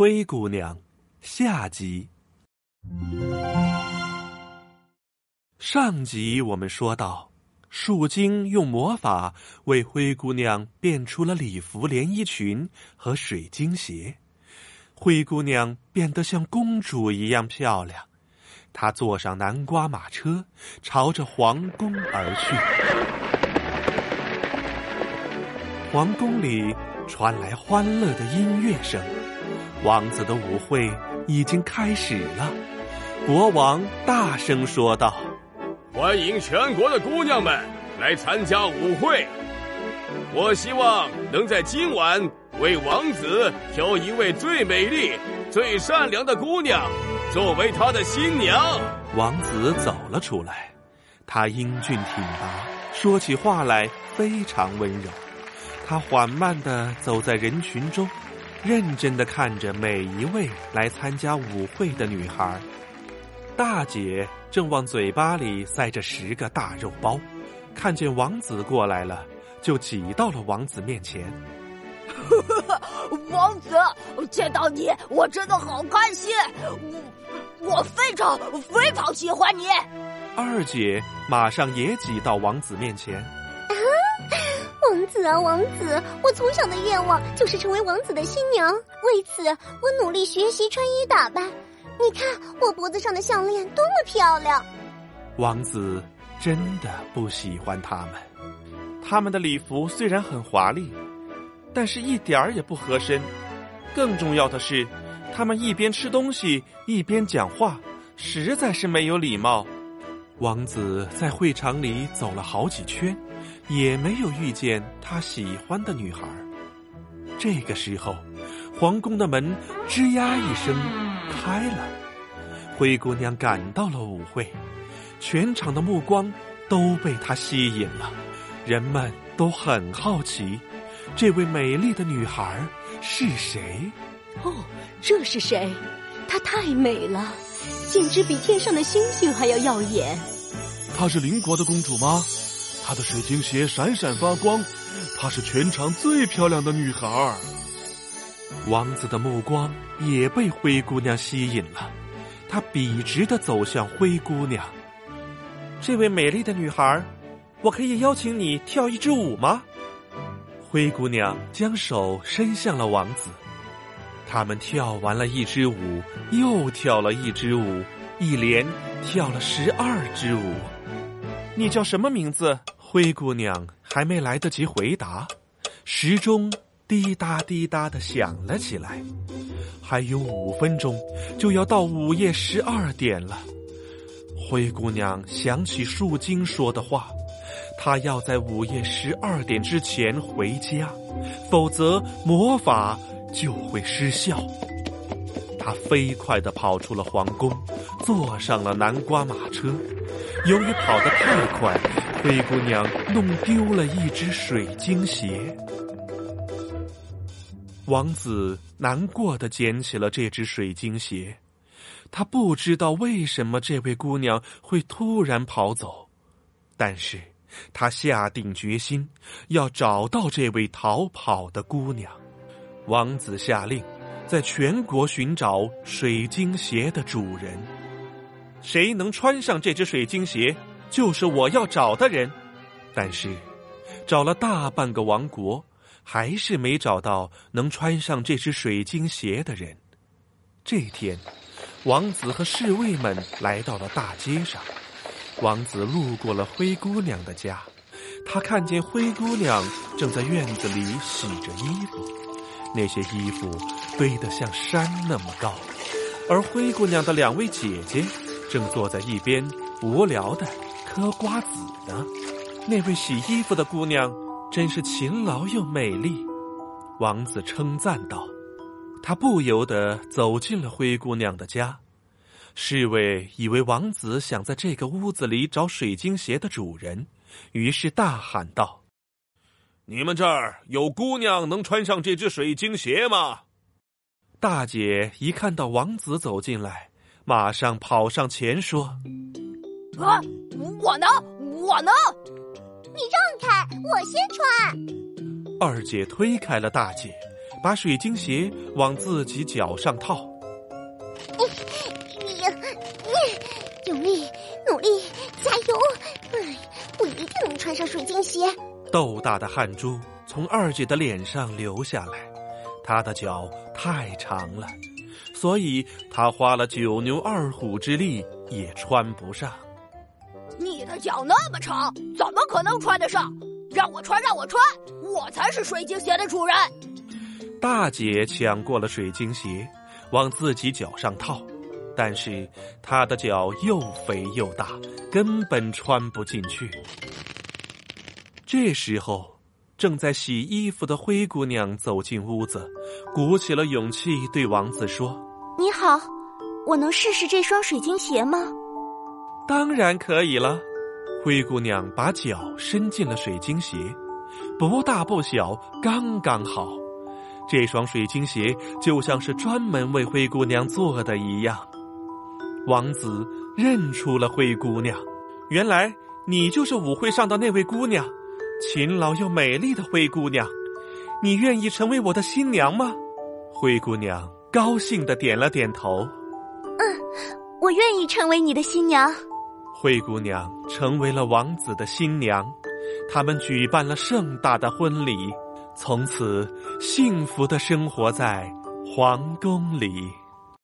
灰姑娘下集。上集我们说到，树精用魔法为灰姑娘变出了礼服连衣裙和水晶鞋，灰姑娘变得像公主一样漂亮。她坐上南瓜马车，朝着皇宫而去。皇宫里传来欢乐的音乐声，王子的舞会已经开始了。国王大声说道：“欢迎全国的姑娘们来参加舞会！我希望能在今晚为王子挑一位最美丽、最善良的姑娘。”作为他的新娘，王子走了出来。他英俊挺拔，说起话来非常温柔。他缓慢的走在人群中，认真的看着每一位来参加舞会的女孩。大姐正往嘴巴里塞着十个大肉包，看见王子过来了，就挤到了王子面前。王子，见到你我真的好开心，我我非常非常喜欢你。二姐马上也挤到王子面前。子啊，王子，我从小的愿望就是成为王子的新娘，为此我努力学习穿衣打扮。你看我脖子上的项链多么漂亮！王子真的不喜欢他们，他们的礼服虽然很华丽。但是一点儿也不合身，更重要的是，他们一边吃东西一边讲话，实在是没有礼貌。王子在会场里走了好几圈，也没有遇见他喜欢的女孩。这个时候，皇宫的门吱呀一声开了，灰姑娘赶到了舞会，全场的目光都被她吸引了，人们都很好奇。这位美丽的女孩是谁？哦，这是谁？她太美了，简直比天上的星星还要耀眼。她是邻国的公主吗？她的水晶鞋闪闪发光，她是全场最漂亮的女孩。王子的目光也被灰姑娘吸引了，他笔直的走向灰姑娘。这位美丽的女孩，我可以邀请你跳一支舞吗？灰姑娘将手伸向了王子，他们跳完了一支舞，又跳了一支舞，一连跳了十二支舞。你叫什么名字？灰姑娘还没来得及回答，时钟滴答滴答的响了起来。还有五分钟就要到午夜十二点了。灰姑娘想起树精说的话。她要在午夜十二点之前回家，否则魔法就会失效。她飞快地跑出了皇宫，坐上了南瓜马车。由于跑得太快，灰姑娘弄丢了一只水晶鞋。王子难过的捡起了这只水晶鞋，他不知道为什么这位姑娘会突然跑走，但是。他下定决心要找到这位逃跑的姑娘。王子下令，在全国寻找水晶鞋的主人。谁能穿上这只水晶鞋，就是我要找的人。但是，找了大半个王国，还是没找到能穿上这只水晶鞋的人。这天，王子和侍卫们来到了大街上。王子路过了灰姑娘的家，他看见灰姑娘正在院子里洗着衣服，那些衣服堆得像山那么高，而灰姑娘的两位姐姐正坐在一边无聊的嗑瓜子呢。那位洗衣服的姑娘真是勤劳又美丽，王子称赞道。他不由得走进了灰姑娘的家。侍卫以为王子想在这个屋子里找水晶鞋的主人，于是大喊道：“你们这儿有姑娘能穿上这只水晶鞋吗？”大姐一看到王子走进来，马上跑上前说：“啊，我呢，我呢！你让开，我先穿。”二姐推开了大姐，把水晶鞋往自己脚上套。你，你，用力，努力，加油！哎，我一定能穿上水晶鞋。豆大的汗珠从二姐的脸上流下来，她的脚太长了，所以她花了九牛二虎之力也穿不上。你的脚那么长，怎么可能穿得上？让我穿，让我穿，我才是水晶鞋的主人。大姐抢过了水晶鞋，往自己脚上套，但是她的脚又肥又大，根本穿不进去。这时候，正在洗衣服的灰姑娘走进屋子，鼓起了勇气对王子说：“你好，我能试试这双水晶鞋吗？”“当然可以了。”灰姑娘把脚伸进了水晶鞋，不大不小，刚刚好。这双水晶鞋就像是专门为灰姑娘做的一样。王子认出了灰姑娘，原来你就是舞会上的那位姑娘，勤劳又美丽的灰姑娘。你愿意成为我的新娘吗？灰姑娘高兴的点了点头。嗯，我愿意成为你的新娘。灰姑娘成为了王子的新娘，他们举办了盛大的婚礼，从此幸福的生活在皇宫里。